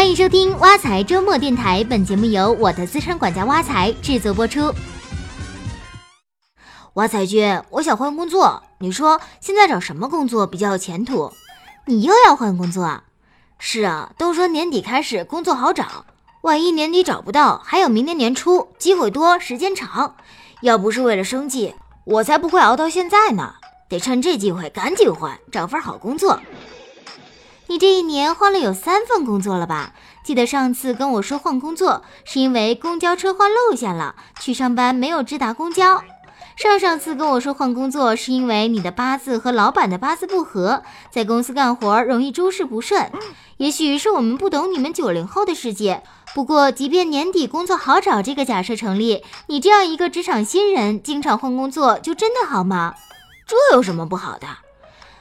欢迎收听挖财周末电台，本节目由我的资深管家挖财制作播出。挖财君，我想换工作，你说现在找什么工作比较有前途？你又要换工作啊？是啊，都说年底开始工作好找，万一年底找不到，还有明年年初，机会多，时间长。要不是为了生计，我才不会熬到现在呢。得趁这机会赶紧换，找份好工作。你这一年换了有三份工作了吧？记得上次跟我说换工作，是因为公交车换路线了，去上班没有直达公交。上上次跟我说换工作，是因为你的八字和老板的八字不合，在公司干活容易诸事不顺。也许是我们不懂你们九零后的世界。不过，即便年底工作好找这个假设成立，你这样一个职场新人，经常换工作，就真的好吗？这有什么不好的？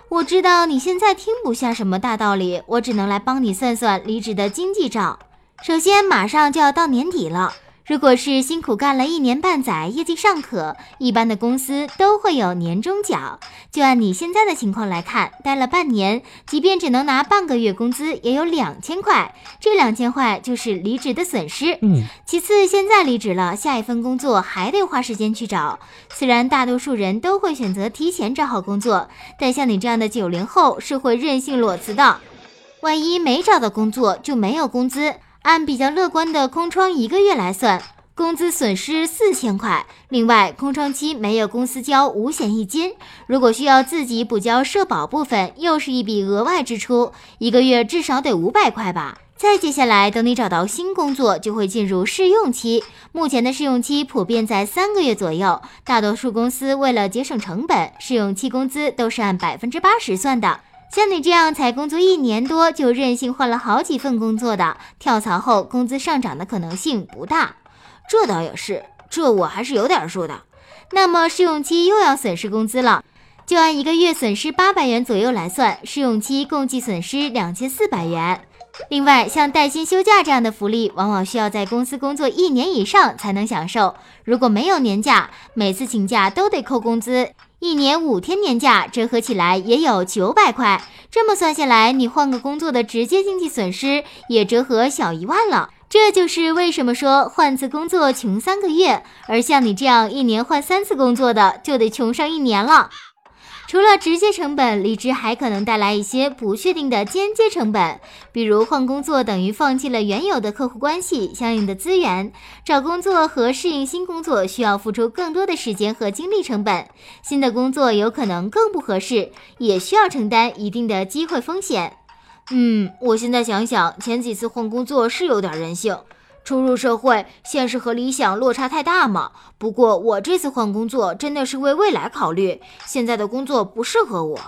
我知道你现在听不下什么大道理，我只能来帮你算算离职的经济账。首先，马上就要到年底了。如果是辛苦干了一年半载，业绩尚可，一般的公司都会有年终奖。就按你现在的情况来看，待了半年，即便只能拿半个月工资，也有两千块。这两千块就是离职的损失。嗯。其次，现在离职了，下一份工作还得花时间去找。虽然大多数人都会选择提前找好工作，但像你这样的九零后是会任性裸辞的。万一没找到工作，就没有工资。按比较乐观的空窗一个月来算，工资损失四千块。另外，空窗期没有公司交五险一金，如果需要自己补交社保部分，又是一笔额外支出，一个月至少得五百块吧。再接下来，等你找到新工作，就会进入试用期。目前的试用期普遍在三个月左右，大多数公司为了节省成本，试用期工资都是按百分之八十算的。像你这样才工作一年多就任性换了好几份工作的，跳槽后工资上涨的可能性不大。这倒也是，这我还是有点数的。那么试用期又要损失工资了，就按一个月损失八百元左右来算，试用期共计损失两千四百元。另外，像带薪休假这样的福利，往往需要在公司工作一年以上才能享受。如果没有年假，每次请假都得扣工资。一年五天年假折合起来也有九百块，这么算下来，你换个工作的直接经济损失也折合小一万了。这就是为什么说换次工作穷三个月，而像你这样一年换三次工作的，就得穷上一年了。除了直接成本，离职还可能带来一些不确定的间接成本，比如换工作等于放弃了原有的客户关系、相应的资源，找工作和适应新工作需要付出更多的时间和精力成本，新的工作有可能更不合适，也需要承担一定的机会风险。嗯，我现在想想，前几次换工作是有点人性。初入社会，现实和理想落差太大嘛。不过我这次换工作真的是为未来考虑，现在的工作不适合我。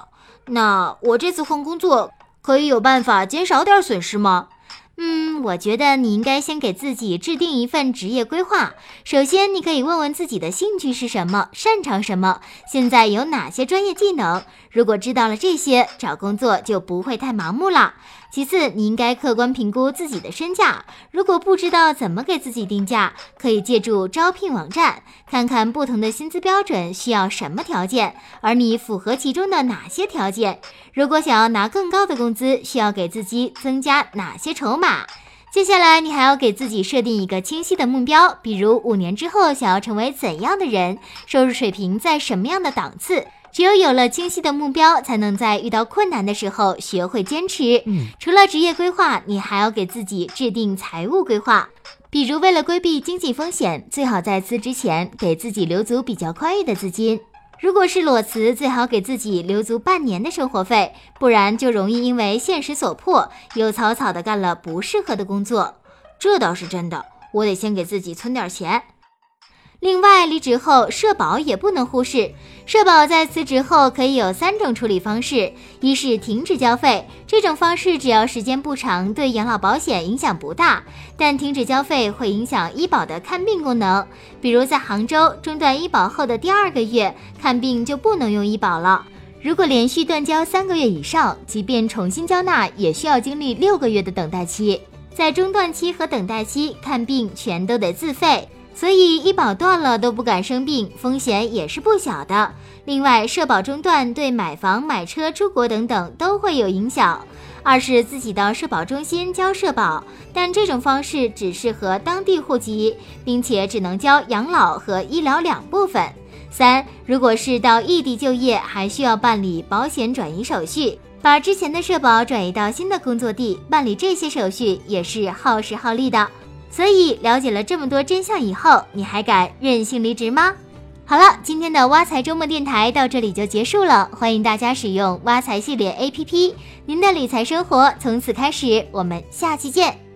那我这次换工作可以有办法减少点损失吗？嗯，我觉得你应该先给自己制定一份职业规划。首先，你可以问问自己的兴趣是什么，擅长什么，现在有哪些专业技能。如果知道了这些，找工作就不会太盲目了。其次，你应该客观评估自己的身价。如果不知道怎么给自己定价，可以借助招聘网站，看看不同的薪资标准需要什么条件，而你符合其中的哪些条件。如果想要拿更高的工资，需要给自己增加哪些筹码？接下来，你还要给自己设定一个清晰的目标，比如五年之后想要成为怎样的人，收入水平在什么样的档次。只有有了清晰的目标，才能在遇到困难的时候学会坚持。嗯，除了职业规划，你还要给自己制定财务规划。比如，为了规避经济风险，最好在辞职前给自己留足比较宽裕的资金。如果是裸辞，最好给自己留足半年的生活费，不然就容易因为现实所迫，又草草的干了不适合的工作。这倒是真的，我得先给自己存点钱。另外，离职后社保也不能忽视。社保在辞职后可以有三种处理方式：一是停止交费，这种方式只要时间不长，对养老保险影响不大，但停止交费会影响医保的看病功能。比如在杭州中断医保后的第二个月，看病就不能用医保了。如果连续断交三个月以上，即便重新交纳，也需要经历六个月的等待期。在中断期和等待期，看病全都得自费。所以医保断了都不敢生病，风险也是不小的。另外，社保中断对买房、买车、出国等等都会有影响。二是自己到社保中心交社保，但这种方式只适合当地户籍，并且只能交养老和医疗两部分。三，如果是到异地就业，还需要办理保险转移手续，把之前的社保转移到新的工作地，办理这些手续也是耗时耗力的。所以了解了这么多真相以后，你还敢任性离职吗？好了，今天的挖财周末电台到这里就结束了。欢迎大家使用挖财系列 APP，您的理财生活从此开始。我们下期见。